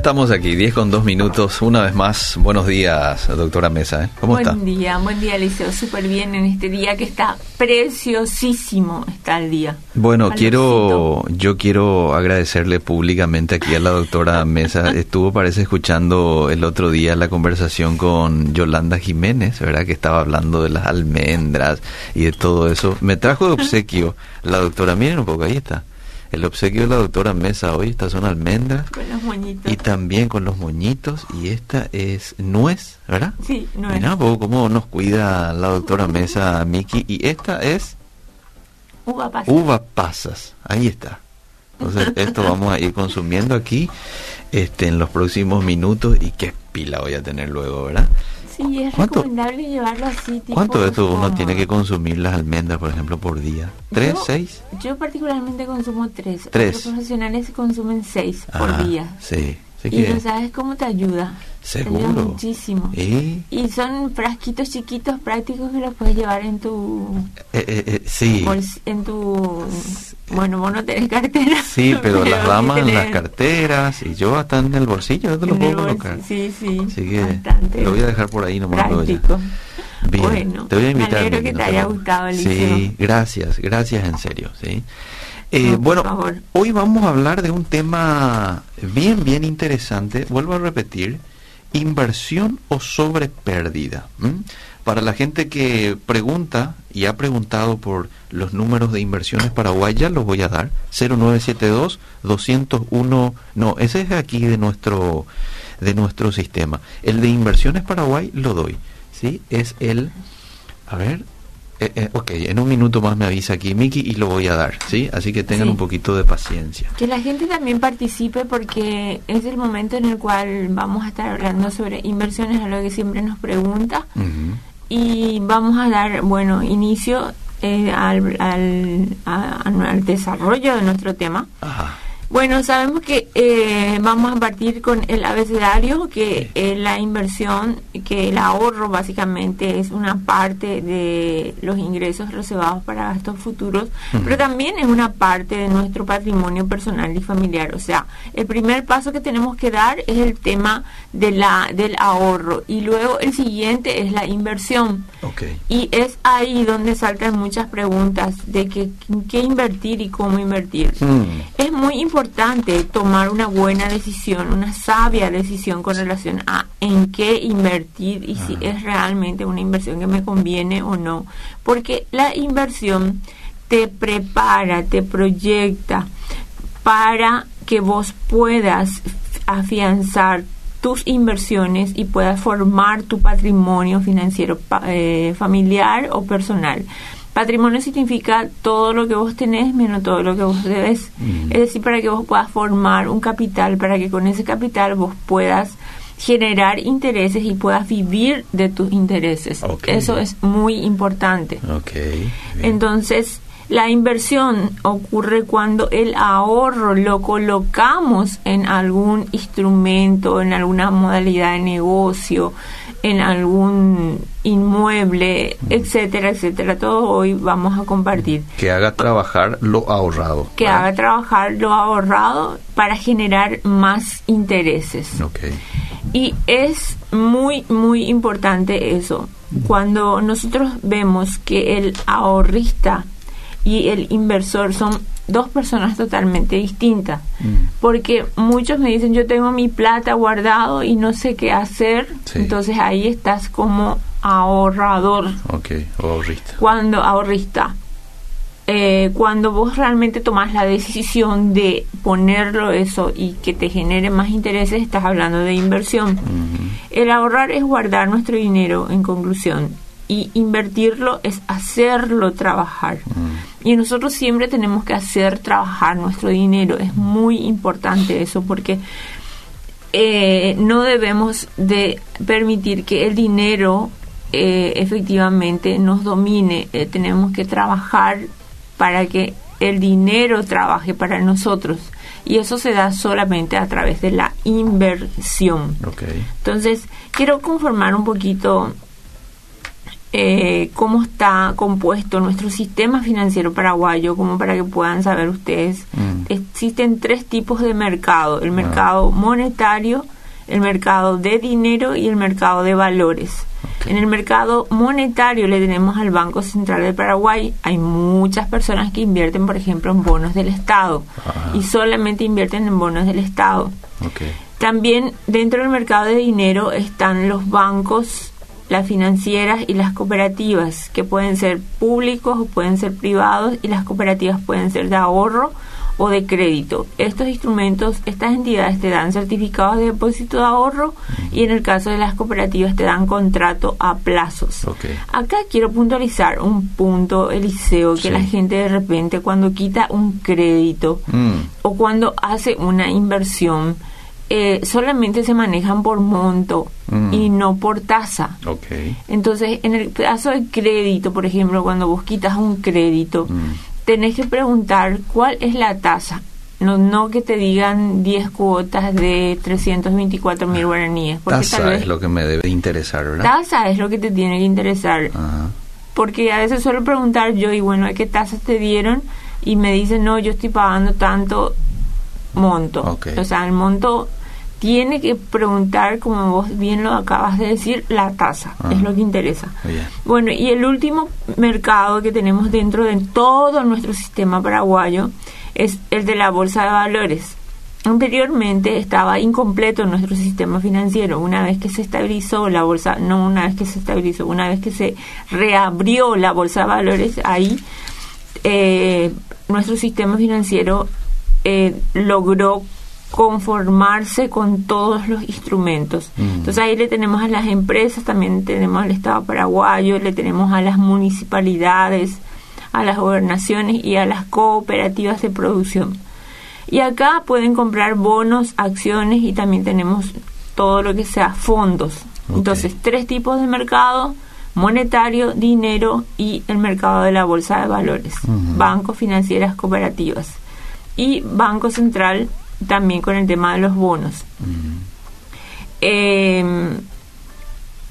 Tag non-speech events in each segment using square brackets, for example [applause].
Estamos aquí, 10 con 2 minutos. Una vez más, buenos días, doctora Mesa. ¿eh? ¿Cómo buen está? Buen día, buen día, Liceo. Súper bien en este día que está preciosísimo, está el día. Bueno, quiero, yo quiero agradecerle públicamente aquí a la doctora Mesa. [laughs] Estuvo, parece, escuchando el otro día la conversación con Yolanda Jiménez, ¿verdad? Que estaba hablando de las almendras y de todo eso. Me trajo de obsequio la doctora, miren un poco, ahí está. El obsequio de la doctora Mesa hoy, estas son almendras. Con los moñitos. Y también con los moñitos. Y esta es nuez, ¿verdad? Sí, nuez. Mira, poco cómo nos cuida la doctora Mesa, Miki. Y esta es... Uva pasas. Uva pasas. Ahí está. Entonces, esto vamos a ir consumiendo aquí este, en los próximos minutos. Y qué pila voy a tener luego, ¿verdad? Sí, es ¿Cuánto? recomendable llevarlo así. Tipo ¿Cuánto de esto uno tiene que consumir las almendras, por ejemplo, por día? ¿Tres, Yo- seis? Yo particularmente consumo tres. Tres. Otros profesionales consumen seis Ah, por día. Sí. Así Y que, sabes cómo te ayuda. Te ayuda seguro. muchísimo. ¿Y? Y son frasquitos chiquitos prácticos que los puedes llevar en tu Eh, eh, eh, sí. en tu bueno vos no tenés cartera [laughs] Sí, pero [laughs] las sí ramas en las carteras y yo hasta en el bolsillo, yo te lo el puedo colocar. sí sí Así que bastante lo voy a dejar por ahí nomás. práctico Bien, Bueno, te voy a invitar. Miki, que te haya gustado, Eliseo. Sí, gracias, gracias en serio, sí. Eh, No, bueno, favor. hoy vamos a hablar de un tema bien, bien interesante. Vuelvo a repetir, inversión o sobre pérdida. ¿m? Para la gente que pregunta y ha preguntado por los números de inversiones Paraguay, ya los voy a dar. 0972-201, no, ese es aquí de nuestro, de nuestro sistema. El de inversiones Paraguay lo doy, ¿sí? Es el, a ver, eh, eh, ok, en un minuto más me avisa aquí Miki y lo voy a dar, ¿sí? Así que tengan Sí. un poquito de paciencia. que la gente también participe porque es el momento en el cual vamos a estar hablando sobre inversiones a lo que siempre nos pregunta Ujú. y vamos a dar bueno inicio eh, al, al, a- al desarrollo de nuestro tema Ajá. Bueno, sabemos que eh, vamos a partir con el abecedario, que Sí. la inversión, que el ahorro básicamente es una parte de los ingresos reservados para gastos futuros, pero también es una parte de nuestro patrimonio personal y familiar. O sea, el primer paso que tenemos que dar es el tema de la, del ahorro y luego el siguiente es la inversión. Ok. Y es ahí donde saltan muchas preguntas de que, qué invertir y cómo invertir. Mm. Es muy importante tomar una buena decisión, una sabia decisión con relación a en qué invertir y si es realmente una inversión que me conviene o no. Porque la inversión te prepara, te proyecta para que vos puedas afianzar tus inversiones y puedas formar tu patrimonio financiero eh, familiar o personal. Patrimonio significa todo lo que vos tenés menos todo lo que vos debes. Mm. Es decir, para que vos puedas formar un capital, para que con ese capital vos puedas generar intereses y puedas vivir de tus intereses. Eso es muy importante. Entonces, la inversión ocurre cuando el ahorro lo colocamos en algún instrumento, en alguna modalidad de negocio, en algún inmueble, etcétera, etcétera. Todo hoy vamos a compartir. que haga trabajar lo ahorrado. Que ¿verdad? haga trabajar lo ahorrado para generar más intereses. Ok. Y es muy, muy importante eso. Cuando nosotros vemos que el ahorrista y el inversor son dos personas totalmente distintas. Mm. Porque muchos me dicen, yo tengo mi plata guardado y no sé qué hacer. Sí. Entonces ahí estás como ahorrador Ok. Ahorrista. cuando ahorrista eh, cuando vos realmente tomas la decisión de ponerlo eso y que te genere más intereses estás hablando de inversión el ahorrar es guardar nuestro dinero en conclusión y invertirlo es hacerlo trabajar Mm. y nosotros siempre tenemos que hacer trabajar nuestro dinero es muy importante eso porque eh, no debemos de permitir que el dinero eh, efectivamente nos domine. Eh, tenemos que trabajar para que el dinero trabaje para nosotros. Y eso se da solamente a través de la inversión. Entonces, quiero conformar un poquito eh, cómo está compuesto nuestro sistema financiero paraguayo, como para que puedan saber ustedes Mm. existen tres tipos de mercado, el mercado monetario, el mercado de dinero y el mercado de valores. En el mercado monetario le tenemos al Banco Central de Paraguay. Hay muchas personas que invierten, por ejemplo, en bonos del Estado y solamente invierten en bonos del Estado. También dentro del mercado de dinero están los bancos, las financieras y las cooperativas, que pueden ser públicos o pueden ser privados y las cooperativas pueden ser de ahorro o de crédito. Estos instrumentos, estas entidades te dan certificados de depósito de ahorro y en el caso de las cooperativas te dan contrato a plazos. Acá quiero puntualizar un punto, Eliseo, que la gente de repente cuando quita un crédito mm. o cuando hace una inversión, eh, solamente se manejan por monto mm. y no por tasa. Entonces, en el caso de crédito, por ejemplo, cuando vos quitas un crédito, mm tenés que preguntar cuál es la tasa. No, no que te digan 10 cuotas de 324 mil guaraníes. Tasa es lo que me debe interesar, ¿verdad? Tasa es lo que te tiene que interesar. Porque a veces suelo preguntar yo, y bueno, ¿qué tasas te dieron? Y me dicen, no, yo estoy pagando tanto monto. O sea, el monto tiene que preguntar, como vos bien lo acabas de decir, la tasa, es ah. lo que interesa. Bueno, y el último mercado que tenemos dentro de todo nuestro sistema paraguayo es el de la bolsa de valores. Anteriormente estaba incompleto nuestro sistema financiero. Una vez que se estabilizó la bolsa, no una vez que se estabilizó, una vez que se reabrió la bolsa de valores, ahí eh, nuestro sistema financiero eh, logró conformarse con todos los instrumentos. Mm. Entonces ahí le tenemos a las empresas, también tenemos al Estado paraguayo, le tenemos a las municipalidades, a las gobernaciones y a las cooperativas de producción. Y acá pueden comprar bonos, acciones y también tenemos todo lo que sea fondos. Entonces, tres tipos de mercado, monetario, dinero y el mercado de la bolsa de valores, bancos, financieras, cooperativas. Y Banco Central también con el tema de los bonos. Em,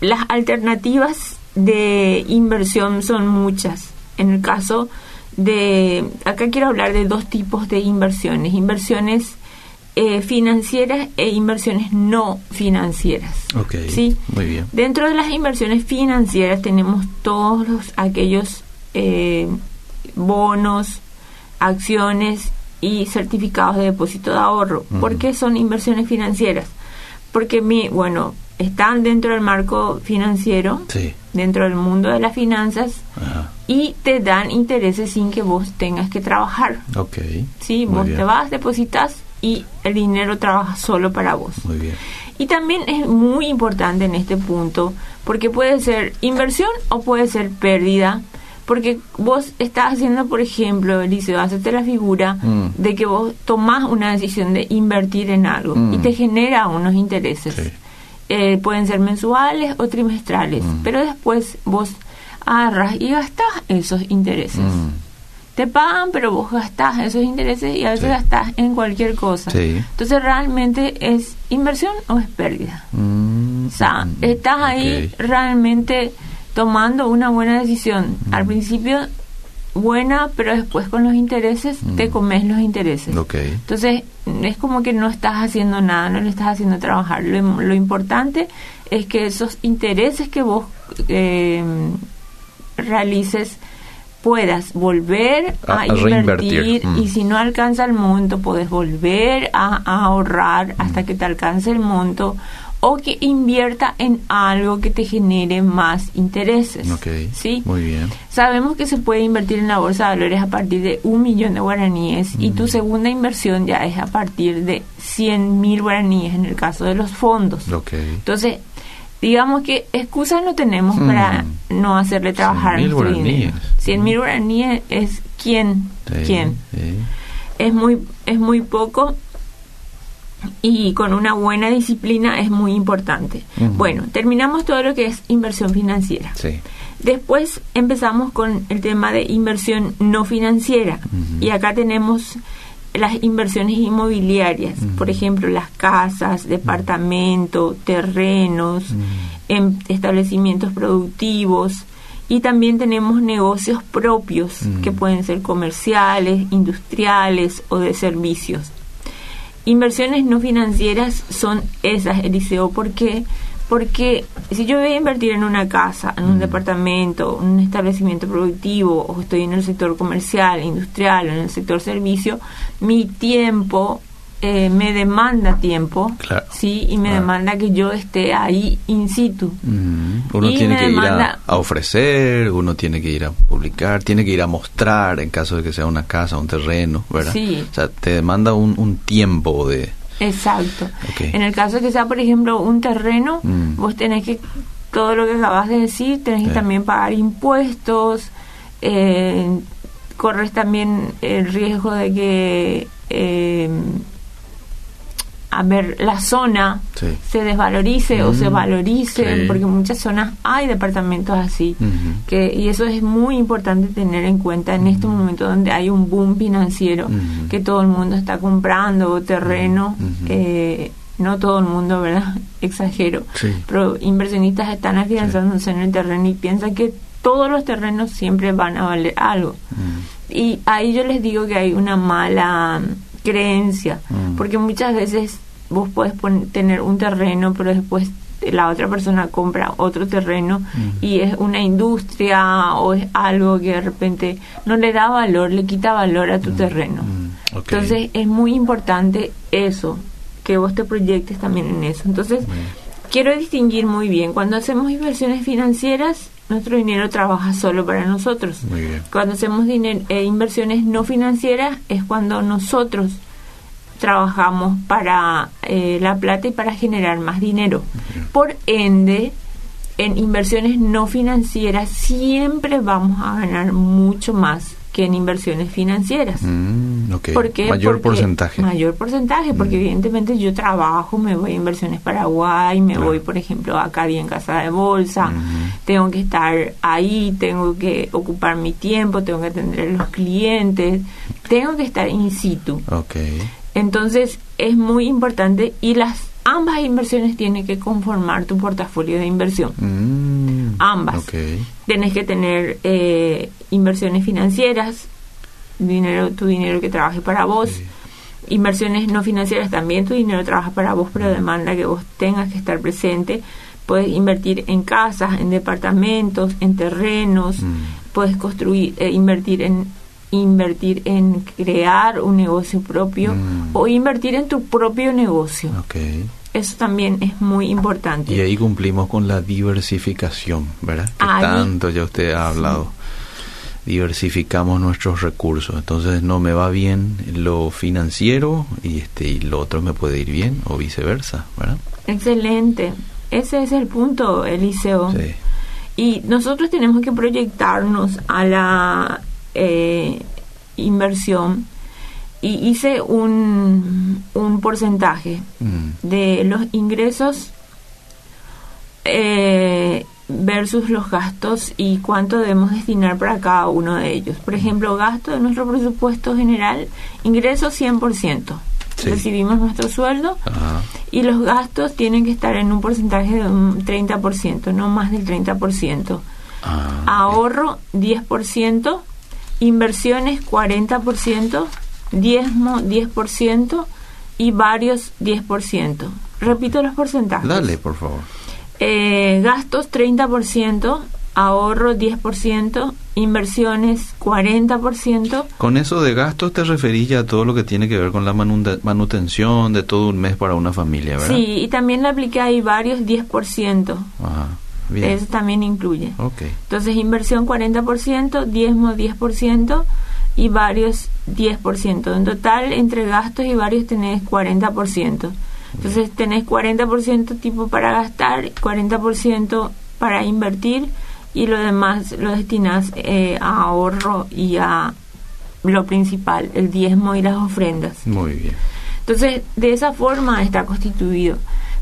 las alternativas de inversión son muchas. En el caso de, acá quiero hablar de dos tipos de inversiones, inversiones eh, financieras e inversiones no financieras. Ok, ¿sí? muy bien. Dentro de las inversiones financieras tenemos todos los, aquellos eh, bonos, acciones y certificados de depósito de ahorro. ¿Por qué son inversiones financieras? Porque, mi, bueno, están dentro del marco financiero, dentro del mundo de las finanzas, y te dan intereses sin que vos tengas que trabajar. Ok. Sí, vos te vas, depositas y el dinero trabaja solo para vos. Muy bien. Y también es muy importante en este punto, porque puede ser inversión o puede ser pérdida porque vos estás haciendo, por ejemplo, Eliseo, hacerte la figura mm. de que vos tomás una decisión de invertir en algo y mm. te genera unos intereses. Eh, pueden ser mensuales o trimestrales, mm. pero después vos agarras y gastás esos intereses. Te pagan, pero vos gastás esos intereses y a veces gastás en cualquier cosa. Entonces, ¿realmente es inversión o es pérdida? O sea, estás ahí realmente tomando una buena decisión. Al principio buena, pero después con los intereses te comes los intereses. Entonces es como que no estás haciendo nada, no le estás haciendo trabajar. Lo, importante es que esos intereses que vos eh, realices puedas volver a, invertir y si no alcanza el monto, puedes volver a, ahorrar hasta que te alcance el monto o que invierta en algo que te genere más intereses. Okay, ¿sí? Muy bien. Sabemos que se puede invertir en la bolsa de valores a partir de un millón de guaraníes y tu segunda inversión ya es a partir de 100 mil guaraníes en el caso de los fondos. Okay. Entonces, digamos que excusas no tenemos mm. para no hacerle trabajar 100 nuestro dinero. 100 mil guaraníes es quién, quién. Es muy es muy poco y con una buena disciplina es muy importante. Bueno, terminamos todo lo que es inversión financiera. Después empezamos con el tema de inversión no financiera. Y acá tenemos las inversiones inmobiliarias, por ejemplo, las casas, departamentos, terrenos, em, establecimientos productivos. Y también tenemos negocios propios que pueden ser comerciales, industriales o de servicios. Inversiones no financieras son esas, Eliseo, ¿por qué? Porque si yo voy a invertir en una casa, en un Mm. departamento, un establecimiento productivo, o estoy en el sector comercial, industrial, o en el sector servicio, mi tiempo eh, me demanda tiempo, Claro. sí, y me Claro. demanda que yo esté ahí in situ. Mm, Uno Y tiene que ir a, ofrecer, uno tiene que ir a publicar, tiene que ir a mostrar en caso de que sea una casa, un terreno, ¿verdad? Sí. O sea, te demanda un, un tiempo de... Exacto. En el caso de que sea, por ejemplo, un terreno, Mm. vos tenés que, todo lo que acabas de decir, tenés que también pagar impuestos, eh, corres también el riesgo de que, eh, a ver, la zona Sí. se desvalorice o se Mm, valorice, sí. porque en muchas zonas hay departamentos así. Que Y eso es muy importante tener en cuenta en este momento donde hay un boom financiero, que todo el mundo está comprando terreno, eh, no todo el mundo, ¿verdad? [laughs] Exagero, Sí. pero inversionistas están afianzándose en el terreno y piensan que todos los terrenos siempre van a valer algo. Y ahí yo les digo que hay una mala mm, creencia, Mm. porque muchas veces vos podés pon- tener un terreno, pero después la otra persona compra otro terreno Mm. y es una industria o es algo que de repente no le da valor, le quita valor a tu terreno. Mm. Entonces es muy importante eso, que vos te proyectes también en eso. Entonces quiero distinguir muy bien, cuando hacemos inversiones financieras, nuestro dinero trabaja solo para nosotros. Muy bien. Cuando hacemos eh, inversiones no financieras es cuando nosotros trabajamos para eh, la plata y para generar más dinero. Por ende, en inversiones no financieras siempre vamos a ganar mucho más que en inversiones financieras. Mm. ¿Por qué? Mayor Porque- porcentaje. Mayor porcentaje, porque Mm. evidentemente yo trabajo, me voy a Inversiones Paraguay, me Claro. voy, por ejemplo, a Cadi en Casa de Bolsa, tengo que estar ahí, tengo que ocupar mi tiempo, tengo que atender a los clientes, tengo que estar in situ. Ok. Entonces es muy importante y las ambas inversiones tienen que conformar tu portafolio de inversión. Mm, Ambas. Tienes que tener eh, inversiones financieras, dinero, tu dinero que trabaje para vos. Sí. Inversiones no financieras también, tu dinero trabaja para vos, pero demanda que vos tengas que estar presente. Puedes invertir en casas, en departamentos, en terrenos. Mm. Puedes construir, eh, invertir en invertir en crear un negocio propio Mm. o invertir en tu propio negocio. Ok. Eso también es muy importante. Y ahí cumplimos con la diversificación, ¿verdad? Que Ahí- tanto ya usted ha hablado. Diversificamos nuestros recursos. Entonces no me va bien lo financiero y este y lo otro me puede ir bien o viceversa, ¿verdad? Excelente. Ese es el punto, Eliseo. Sí. Y nosotros tenemos que proyectarnos a la eh, inversión. Y hice un, un porcentaje Mm, de los ingresos eh, versus los gastos y cuánto debemos destinar para cada uno de ellos. Por ejemplo, gasto de nuestro presupuesto general, ingresos 100%. Sí. Recibimos nuestro sueldo Ajá. y los gastos tienen que estar en un porcentaje de un 30%, no más del 30%. Ah, Ahorro 10%, inversiones 40%, diezmo 10% y varios 10%. Repito los porcentajes. Dale, por favor. Eh, gastos 30%, ahorro 10%, inversiones 40%. Con eso de gastos te referís ya a todo lo que tiene que ver con la manute- manutención de todo un mes para una familia, ¿verdad? Sí, y también le apliqué ahí varios 10%. Ajá. Bien. Eso también incluye. Ok. Entonces, inversión 40%, diezmo 10% y varios 10%. En total, entre gastos y varios tenés 40%. Entonces, tenés 40% tipo para gastar, 40% para invertir y lo demás lo destinás eh, a ahorro y a lo principal, el diezmo y las ofrendas. Muy bien. Entonces, de esa forma está constituido.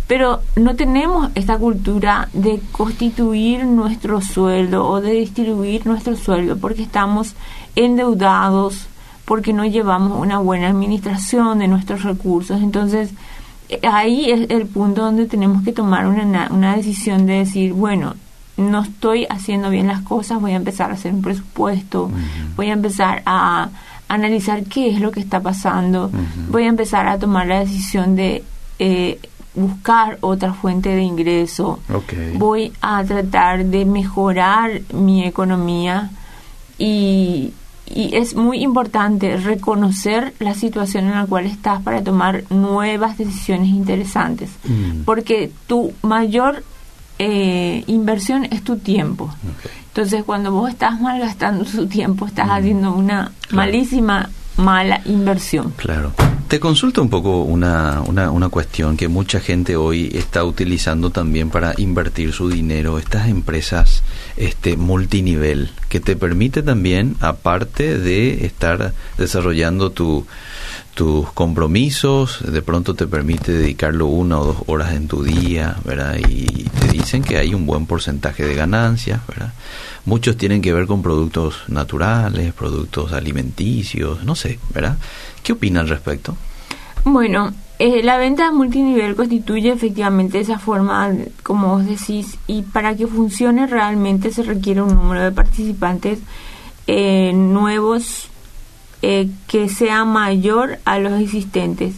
Pero no tenemos esta cultura de constituir nuestro sueldo o de distribuir nuestro sueldo porque estamos endeudados, porque no llevamos una buena administración de nuestros recursos. Entonces, ahí es el punto donde tenemos que tomar una, una decisión de decir, bueno, no estoy haciendo bien las cosas, voy a empezar a hacer un presupuesto, voy a empezar a analizar qué es lo que está pasando, voy a empezar a tomar la decisión de eh, buscar otra fuente de ingreso, voy a tratar de mejorar mi economía y, y es muy importante reconocer la situación en la cual estás para tomar nuevas decisiones interesantes, mm. porque tu mayor eh, inversión es tu tiempo. Entonces, cuando vos estás malgastando tu tiempo, estás mm. haciendo una malísima, mala inversión. Claro. Te consulto un poco una, una, una, cuestión que mucha gente hoy está utilizando también para invertir su dinero, estas empresas este multinivel, que te permite también, aparte de estar desarrollando tu, tus compromisos, de pronto te permite dedicarlo una o dos horas en tu día, ¿verdad? Y te dicen que hay un buen porcentaje de ganancias, ¿verdad? Muchos tienen que ver con productos naturales, productos alimenticios, no sé, ¿verdad? ¿Qué opina al respecto? Bueno, eh, la venta multinivel constituye efectivamente esa forma, como vos decís, y para que funcione realmente se requiere un número de participantes eh, nuevos eh, que sea mayor a los existentes.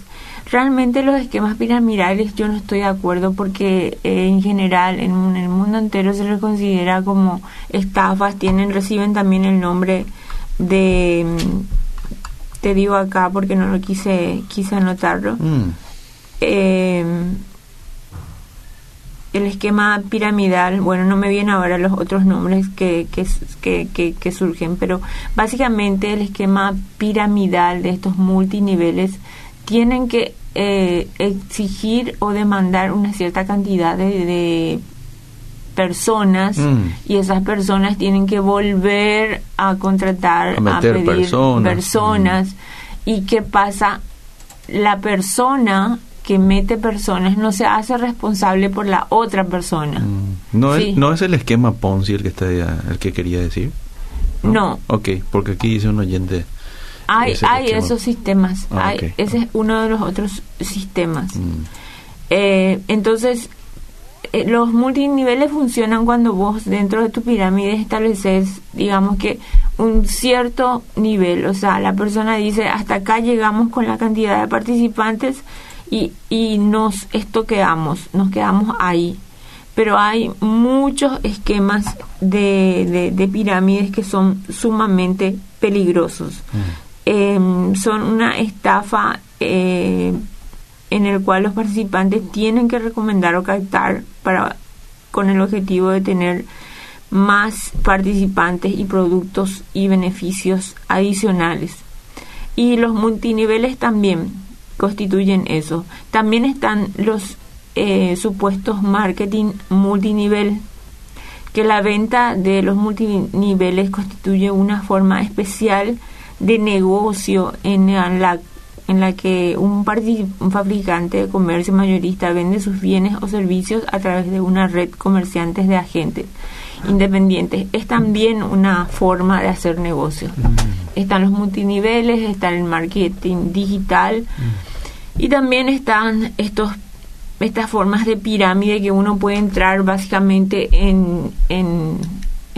Realmente los esquemas piramidales yo no estoy de acuerdo porque en general en, el mundo entero se les considera como estafas, tienen reciben también el nombre de te digo acá porque no lo quise quise anotarlo mm. eh, el esquema piramidal bueno no me vienen ahora los otros nombres que que, que, que, surgen pero básicamente el esquema piramidal de estos multiniveles tienen que eh, exigir o demandar una cierta cantidad de personas mm. y esas personas tienen que volver a contratar, a, pedir personas. Mm. ¿Y qué pasa? La persona que mete personas no se hace responsable por la otra persona. Mm. ¿No, es, ¿No es el esquema Ponzi el que, está, el que quería decir? No. Ok, porque aquí dice un oyente... Hay, hay esos sistemas. Ah, ese es uno de los otros sistemas. Eh, entonces, eh, los multiniveles funcionan cuando vos dentro de tu pirámide estableces, digamos que un cierto nivel, o sea, la persona dice, hasta acá llegamos con la cantidad de participantes y, y nos estoqueamos, nos quedamos ahí. Pero hay muchos esquemas de, de, pirámides que son sumamente peligrosos. Em, son una estafa eh, en el cual los participantes tienen que recomendar o captar con el objetivo de tener más participantes y productos y beneficios adicionales. Y los multiniveles también constituyen eso. También están los eh, supuestos marketing multinivel, que la venta de los multiniveles constituye una forma especial de negocio en la en la que un, fabricante de comercio mayorista vende sus bienes o servicios a través de una red comerciantes de agentes independientes. Es también una forma de hacer negocios. Mm. Están los multiniveles, está el marketing digital mm. y también están estos estas formas de pirámide que uno puede entrar básicamente en, en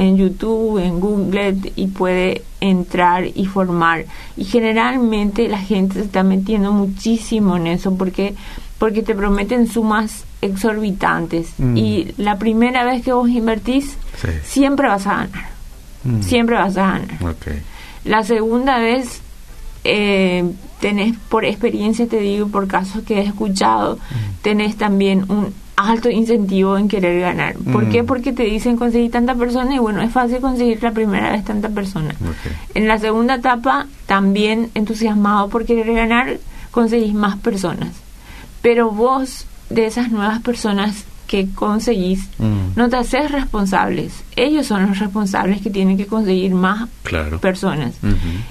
en YouTube, en Google y puede entrar y formar. Y generalmente la gente se está metiendo muchísimo en eso porque porque te prometen sumas exorbitantes mm. y la primera vez que vos invertís siempre vas a ganar. Mm. Siempre vas a ganar. La segunda vez eh, tenés por experiencia te digo por casos que he escuchado mm. tenés también un alto incentivo en querer ganar. ¿Por qué? Mm. Porque te dicen conseguir tanta persona y bueno, es fácil conseguir la primera vez tanta persona. En la segunda etapa, también entusiasmado por querer ganar, conseguís más personas. Pero vos, de esas nuevas personas que conseguís, mm. no te haces responsables. Ellos son los responsables que tienen que conseguir más personas.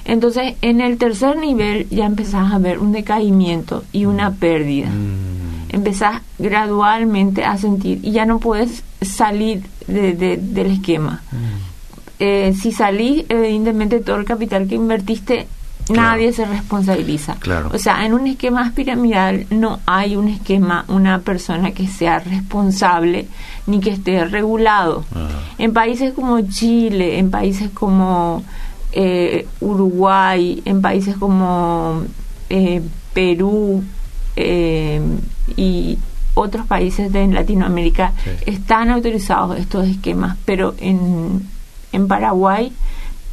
Entonces, en el tercer nivel ya empezás a ver un decaimiento y una mm. Empezás gradualmente a sentir y ya no puedes salir de, del esquema. Mm. Eh, si salís, evidentemente todo el capital que invertiste nadie se responsabiliza. Claro. O sea, en un esquema piramidal no hay un esquema, una persona que sea responsable ni que esté regulado. Ah. En países como Chile, en países como eh, Uruguay, en países como eh, Perú eh, y otros países de Latinoamérica Sí. están autorizados estos esquemas, pero en, en Paraguay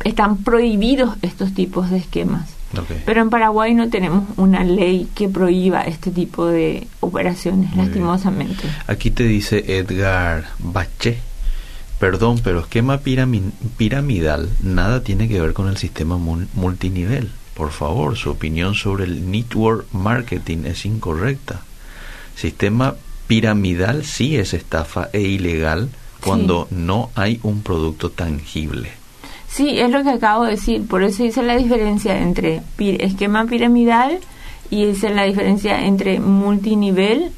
están prohibidos estos tipos de esquemas. Ok. Pero en Paraguay no tenemos una ley que prohíba este tipo de operaciones, Muy bien. lastimosamente. Aquí te dice Edgar Bache. Perdón, pero esquema pirami- piramidal nada tiene que ver con el sistema mul- multinivel. Por favor, su opinión sobre el network marketing es incorrecta. Sistema piramidal sí es estafa e ilegal cuando no hay un producto tangible. Sí, es lo que acabo de decir. Por eso hice la diferencia entre esquema piramidal y hice la diferencia entre multinivel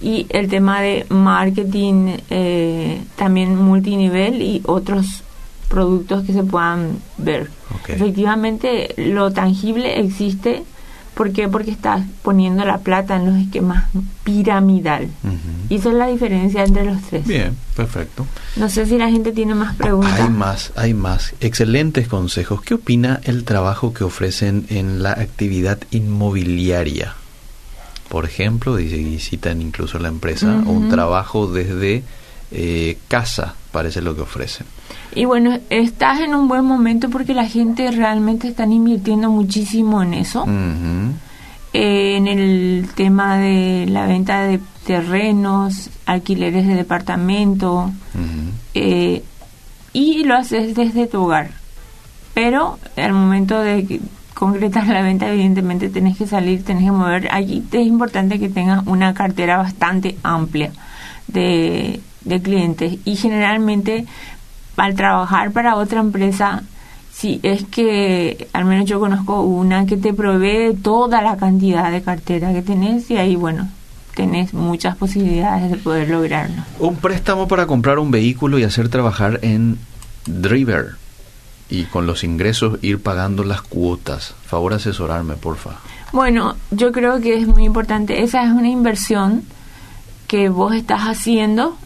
y el tema de marketing eh, también multinivel y otros productos que se puedan ver. Efectivamente, lo tangible existe. ¿Por qué? Porque estás poniendo la plata en los esquemas piramidal. Ujú. Y esa es la diferencia entre los tres. Bien, perfecto. No sé si la gente tiene más preguntas. Hay más, hay más. Excelentes consejos. ¿Qué opina el trabajo que ofrecen en la actividad inmobiliaria? Por ejemplo, dice, y citan incluso la empresa, un Ujú. trabajo desde eh, casa, parece lo que ofrecen. Y bueno, estás en un buen momento porque la gente realmente está invirtiendo muchísimo en eso, eh, en el tema de la venta de terrenos, alquileres de departamento, eh, y lo haces desde tu hogar. Pero al momento de concretar la venta, evidentemente tenés que salir, tenés que mover. Allí es importante que tengas una cartera bastante amplia de, de clientes. Y generalmente, al trabajar para otra empresa, si es que, al menos yo conozco una que te provee toda la cantidad de cartera que tenés, y ahí, bueno, tenés muchas posibilidades de poder lograrlo. Un préstamo para comprar un vehículo y hacer trabajar en Driver. Y con los ingresos ir pagando las cuotas. Favor asesorarme, porfa. Bueno, yo creo que es muy importante. Esa es una inversión que vos estás haciendo.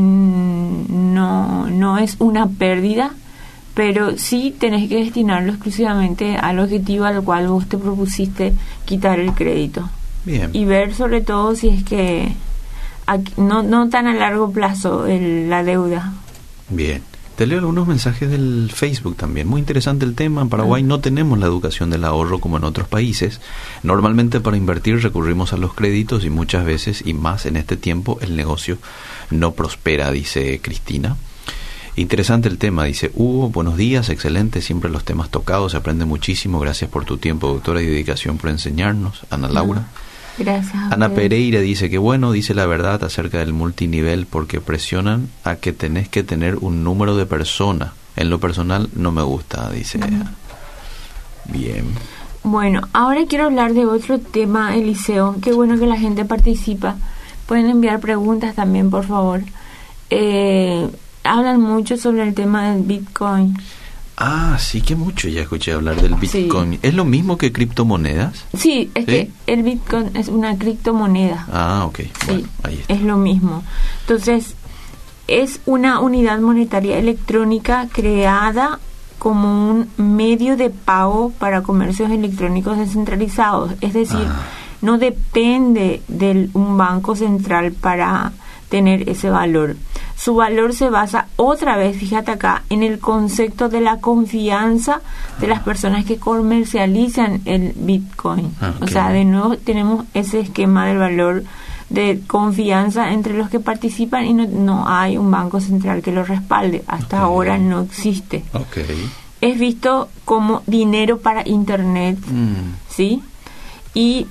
No, no es una pérdida, pero sí tenés que destinarlo exclusivamente al objetivo al cual vos te propusiste quitar el crédito. Bien. Y ver sobre todo si es que aquí- no, no tan a largo plazo el- la deuda. Bien. Te leo algunos mensajes del Facebook también. Muy interesante el tema. En Paraguay no tenemos la educación del ahorro como en otros países. Normalmente para invertir recurrimos a los créditos y muchas veces, y más en este tiempo, el negocio no prospera, dice Cristina. Interesante el tema, dice Hugo, buenos días, excelente, siempre los temas tocados, se aprende muchísimo, gracias por tu tiempo, doctora, y dedicación por enseñarnos. Ana Laura. Gracias. Ana. Pereira dice que bueno, dice la verdad acerca del multinivel porque presionan a que tenés que tener un número de persona. En lo personal no me gusta, dice. Bien. Bueno, ahora quiero hablar de otro tema, Eliseo. Qué bueno que la gente participa. Pueden enviar preguntas también, por favor. Eh, hablan mucho sobre el tema del Bitcoin. Ah, sí que mucho ya escuché hablar del Sí. Bitcoin. ¿Es lo mismo que criptomonedas? Sí, es ¿Sí? que el Bitcoin es una criptomoneda. Ah, ok. Sí, Bueno, ahí está. es lo mismo. Entonces, es una unidad monetaria electrónica creada como un medio de pago para comercios electrónicos descentralizados. Es decir, Ah. no depende de un banco central para tener ese valor. Su valor se basa otra vez, fíjate acá, en el concepto de la confianza de las personas que comercializan el Bitcoin. Ah, O sea, de nuevo tenemos ese esquema del valor de confianza entre los que participan y no, no hay un banco central que lo respalde. Hasta ahora no existe. Ok. Es visto como dinero para Internet, Mm, ¿sí? Y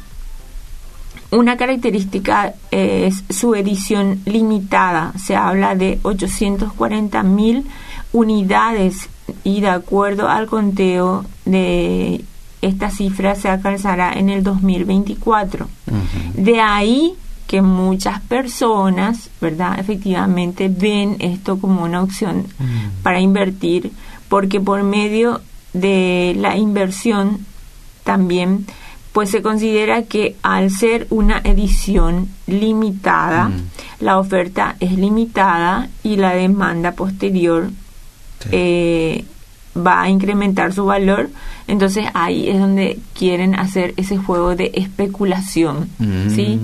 una característica es su edición limitada. Se habla de 840 mil unidades y de acuerdo al conteo de esta cifra se alcanzará en el 2024. ujú. De ahí que muchas personas, ¿verdad? Efectivamente ven esto como una opción para invertir, porque por medio de la inversión también pues se considera que al ser una edición limitada, Mm. la oferta es limitada y la demanda posterior Sí. eh, va a incrementar su valor. Entonces ahí es donde quieren hacer ese juego de especulación, Mm. ¿sí?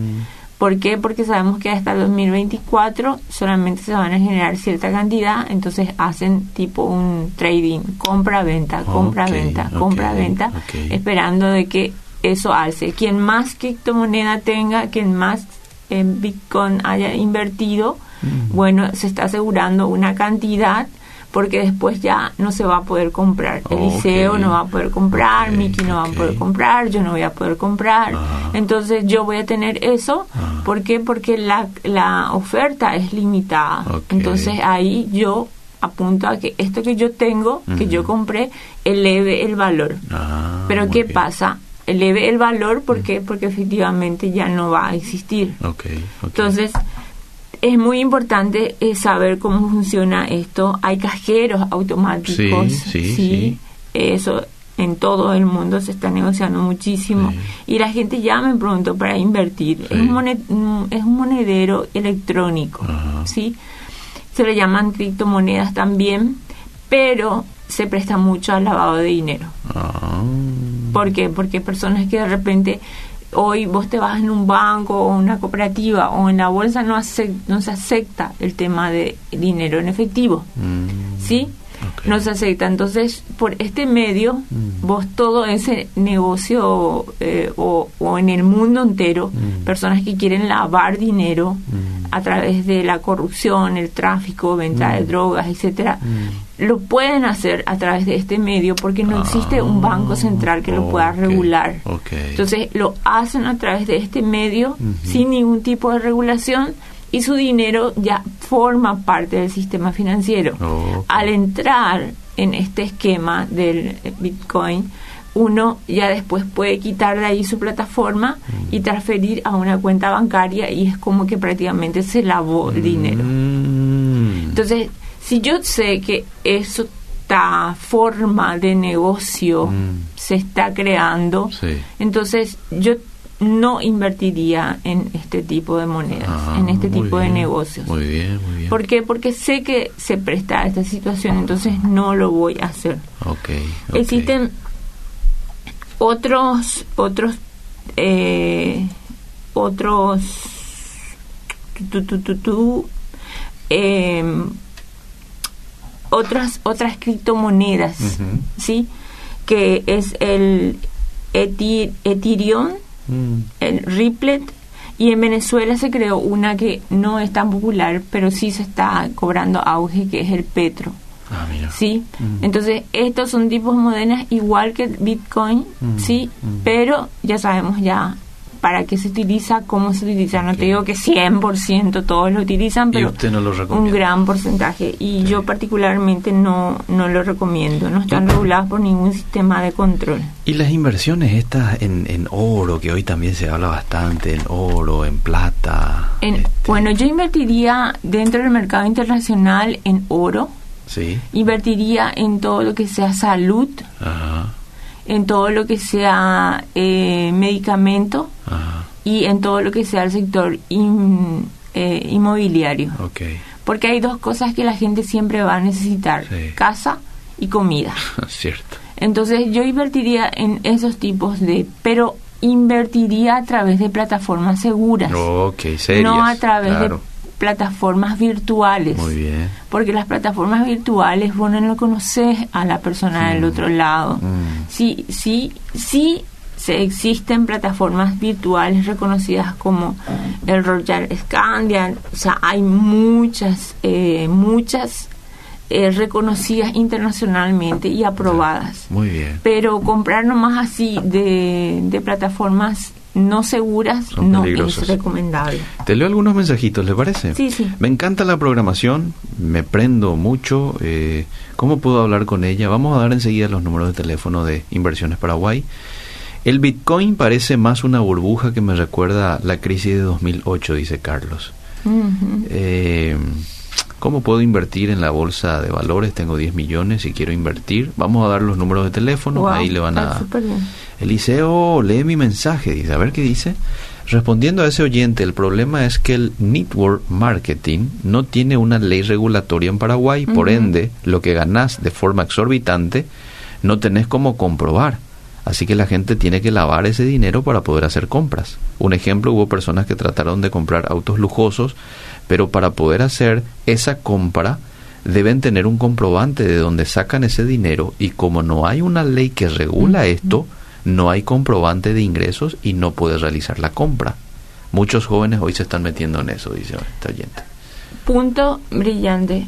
¿Por qué? Porque sabemos que hasta el 2024 solamente se van a generar cierta cantidad, entonces hacen tipo un trading, compra-venta, compra-venta, compra-venta, esperando de que eso alce. Quien más criptomoneda tenga, quien más en Bitcoin haya invertido, Mm. bueno, se está asegurando una cantidad porque después ya no se va a poder comprar. Ok. Eliseo no va a poder comprar, Ok, Miki no va a poder comprar, yo no voy a poder comprar. Entonces yo voy a tener eso. Ah. ¿Por qué? Porque la, la oferta es limitada. Entonces ahí yo apunto a que esto que yo tengo, que yo compré, eleve el valor. Ah, Pero ¿qué bien. pasa? Eleve el valor ¿por qué? porque efectivamente ya no va a existir. Entonces, es muy importante eh, saber cómo funciona esto. Hay cajeros automáticos. Sí, sí, sí. Eso en todo el mundo se está negociando muchísimo. Y la gente ya me preguntó para invertir. Es, un mm, es un monedero electrónico. Ajá. ¿sí? Se le llaman criptomonedas también, pero se presta mucho al lavado de dinero. Ah, ¿Por qué? Porque personas que de repente hoy vos te vas en un banco o una cooperativa o en la bolsa no, no se acepta el tema de dinero en efectivo, mm, ¿sí? No se acepta. Entonces, por este medio, Mm. vos todo ese negocio eh, o, o en el mundo entero, Mm. personas que quieren lavar dinero. A través de la corrupción, el tráfico, venta de Mm. drogas, etcétera, Mm. lo pueden hacer a través de este medio porque no existe un banco central que lo pueda Ah, regular. Entonces lo hacen a través de este medio sin ningún tipo de regulación y su dinero ya forma parte del sistema financiero. Al entrar en este esquema del Bitcoin, uno ya después puede quitar de ahí su plataforma y transferir a una cuenta bancaria y es como que prácticamente se lavó el dinero. Mm. Entonces, si yo sé que eso, esta forma de negocio Mm. se está creando, Sí. entonces yo no invertiría en este tipo de monedas, Ah, en este tipo de negocios. Muy bien, muy bien. ¿Por qué? Porque sé que se presta a esta situación, entonces no lo voy a hacer. Ok, ok. Existen otros, otros, eh, otros, tu, tu, tu, tu, em, otras, otras criptomonedas, Ujú. ¿sí? Que es el Eti- Ethereum, Mm. el Ripple, y en Venezuela se creó una que no es tan popular, pero sí se está cobrando auge, que es el Petro. Ah, mira. ¿sí? Mm. Entonces, estos son tipos de monedas igual que Bitcoin, Mm, ¿sí? mm. Pero ya sabemos ya para qué se utiliza, cómo se utiliza. No te digo que 100% todos lo utilizan, pero usted no lo un gran porcentaje. Y yo particularmente no, no lo recomiendo. No están regulados por ningún sistema de control. Y las inversiones estas en, en oro, que hoy también se habla bastante, en oro, en plata. En- este, Bueno, yo invertiría dentro del mercado internacional en oro. Sí. Invertiría en todo lo que sea salud, Ajá. en todo lo que sea eh, medicamento Ajá. y en todo lo que sea el sector in- eh, inmobiliario. Porque hay dos cosas que la gente siempre va a necesitar, Sí. casa y comida. [laughs] Cierto. Entonces yo invertiría en esos tipos de, pero invertiría a través de plataformas seguras, serias. no a través claro. de plataformas virtuales. Muy bien. Porque las plataformas virtuales vos no lo conoces a la persona del Mm. otro lado. Mm. Sí, sí, sí se existen plataformas virtuales reconocidas como el Royal Scandian, o sea, hay muchas, eh, muchas eh, reconocidas internacionalmente y aprobadas. Muy bien. Pero comprar nomás así de, de plataformas no seguras Son no es recomendable. Te leo algunos mensajitos, ¿le parece? Sí, sí. Me encanta la programación, me prendo mucho. Eh, ¿Cómo puedo hablar con ella? Vamos a dar enseguida los números de teléfono de Inversiones Paraguay. El Bitcoin parece más una burbuja que me recuerda la crisis de 2008, dice Carlos. Eh, ¿Cómo puedo invertir en la bolsa de valores? Tengo 10 millones y quiero invertir. Vamos a dar los números de teléfono, Wow, ahí le van a, súper bien. Eliseo lee mi mensaje, dice, a ver qué dice. Respondiendo a ese oyente, el problema es que el network marketing no tiene una ley regulatoria en Paraguay, por ende, lo que ganás de forma exorbitante no tenés cómo comprobar. Así que la gente tiene que lavar ese dinero para poder hacer compras. Un ejemplo, hubo personas que trataron de comprar autos lujosos, pero para poder hacer esa compra deben tener un comprobante de dónde sacan ese dinero y como no hay una ley que regula esto, no hay comprobante de ingresos y no puede realizar la compra. Muchos jóvenes hoy se están metiendo en eso, dice este oyente. Punto brillante.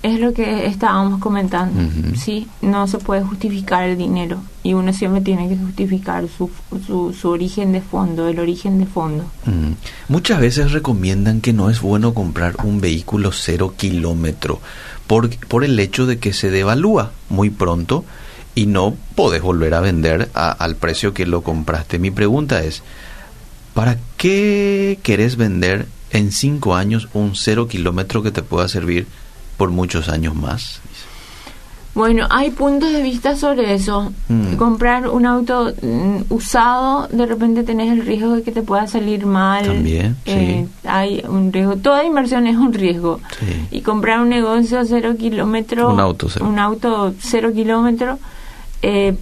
Es lo que estábamos comentando. Sí, no se puede justificar el dinero y uno siempre tiene que justificar su, su, origen de fondo, el origen de fondo. Muchas veces recomiendan que no es bueno comprar un vehículo cero kilómetro por, por el hecho de que se devalúa muy pronto y no podés volver a vender al precio que lo compraste. Mi pregunta es, ¿para qué querés vender en cinco años un cero kilómetro que te pueda servir por muchos años más? Bueno, hay puntos de vista sobre eso. Mm. Comprar un auto mm, usado, de repente tenés el riesgo de que te pueda salir mal. También, eh, Hay un riesgo. Toda inversión es un riesgo. Y comprar un negocio cero kilómetro. Un auto cero. Un auto cero kilómetro eh,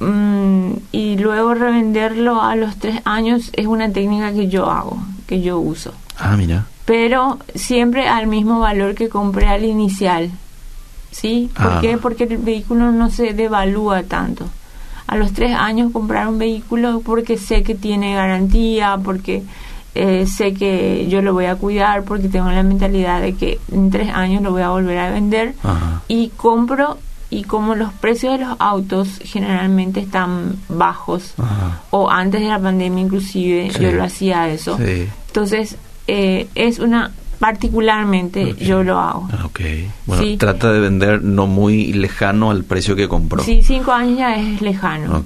mm, y luego revenderlo a los tres años es una técnica que yo hago, que yo uso. Ah, mira. Pero siempre al mismo valor que compré al inicial. ¿Sí? ¿Por ah. qué? Porque el vehículo no se devalúa tanto. A los tres años comprar un vehículo porque sé que tiene garantía, porque eh, sé que yo lo voy a cuidar, porque tengo la mentalidad de que en tres años lo voy a volver a vender. Y compro y como los precios de los autos generalmente están bajos o antes de la pandemia inclusive yo lo hacía eso. Entonces eh, es una particularmente yo lo hago. Ah, bueno trata de vender no muy lejano al precio que compró. Sí cinco años ya es lejano.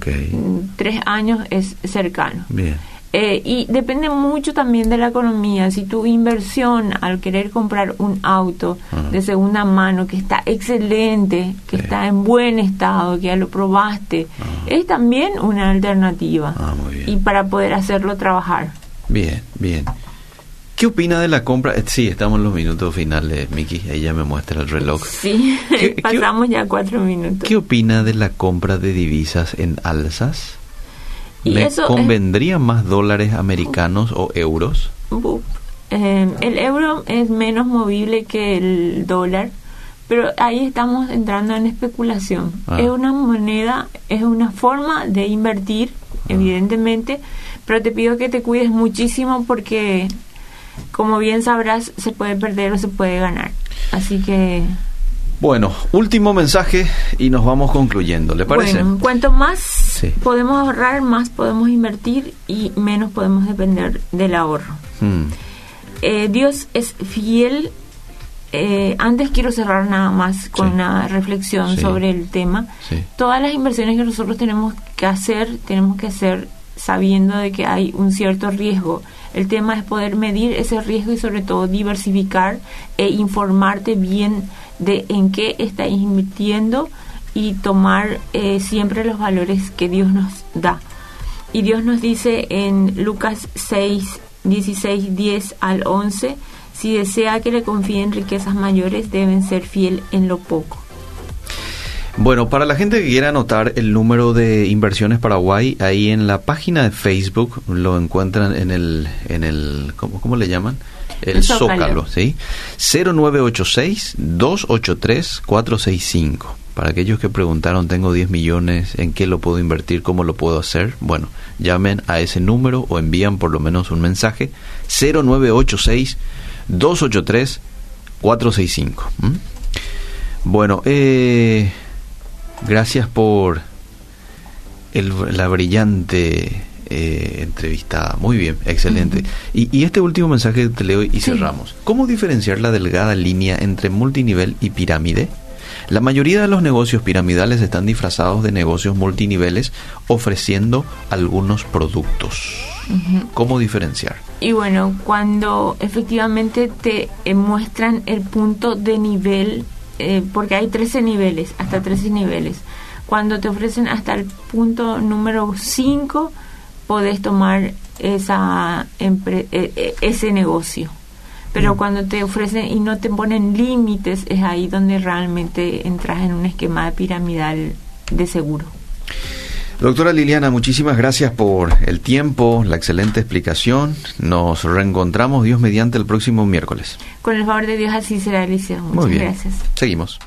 Tres años es cercano. Bien eh, y depende mucho también de la economía. Si tu inversión al querer comprar un auto de segunda mano que está excelente, que está en buen estado, que ya lo probaste, es también una alternativa. Ah, y para poder hacerlo trabajar. Bien, bien. ¿Qué opina de la compra? Eh, sí, estamos en los minutos finales, Miki. Ella me muestra el reloj. Sí, [laughs] pasamos ya cuatro minutos. ¿Qué opina de la compra de divisas en alzas? ¿Me convendría más dólares americanos o euros? Eh, el euro es menos movible que el dólar, pero ahí estamos entrando en especulación. Ah. Es una moneda, es una forma de invertir, ah. evidentemente, pero te pido que te cuides muchísimo porque, como bien sabrás, se puede perder o se puede ganar. Así que bueno, último mensaje y nos vamos concluyendo, ¿le parece? Bueno, cuanto más podemos ahorrar, más podemos invertir y menos podemos depender del ahorro. Hmm. Eh, Dios es fiel. Eh, antes quiero cerrar nada más con una reflexión sobre el tema. Todas las inversiones que nosotros tenemos que hacer, tenemos que hacer sabiendo de que hay un cierto riesgo. El tema es poder medir ese riesgo y sobre todo diversificar e informarte bien de en qué estáis invirtiendo y tomar eh, siempre los valores que Dios nos da. Y Dios nos dice en Lucas 6, 16, 10 al 11, si desea que le confíen riquezas mayores, deben ser fiel en lo poco. Bueno, para la gente que quiera anotar el número de inversiones Paraguay, ahí en la página de Facebook lo encuentran en el, en el ¿cómo, cómo le llaman? El, Zócalo, ¿sí? 0986-283-465. Para aquellos que preguntaron, tengo 10 millones, ¿en qué lo puedo invertir? ¿Cómo lo puedo hacer? Bueno, llamen a ese número o envían por lo menos un mensaje. 0986-283-465. Bueno, eh, gracias por el, la brillante eh, entrevistada. Muy bien, excelente. y, este último mensaje te leo y cerramos. ¿Cómo diferenciar la delgada línea entre multinivel y pirámide? La mayoría de los negocios piramidales están disfrazados de negocios multiniveles ofreciendo algunos productos. ¿Cómo diferenciar? Y bueno, cuando efectivamente te eh, muestran el punto de nivel, eh, porque hay 13 niveles, hasta 13 niveles Cuando te ofrecen hasta el punto número 5, podés tomar esa e- e- ese negocio. Pero Mm. cuando te ofrecen y no te ponen límites, es ahí donde realmente entras en un esquema piramidal de seguro. Doctora Liliana, muchísimas gracias por el tiempo, la excelente explicación. Nos reencontramos, Dios mediante, el próximo miércoles. Con el favor de Dios, así será, Eliseo. Muchas Muy bien. gracias. Seguimos.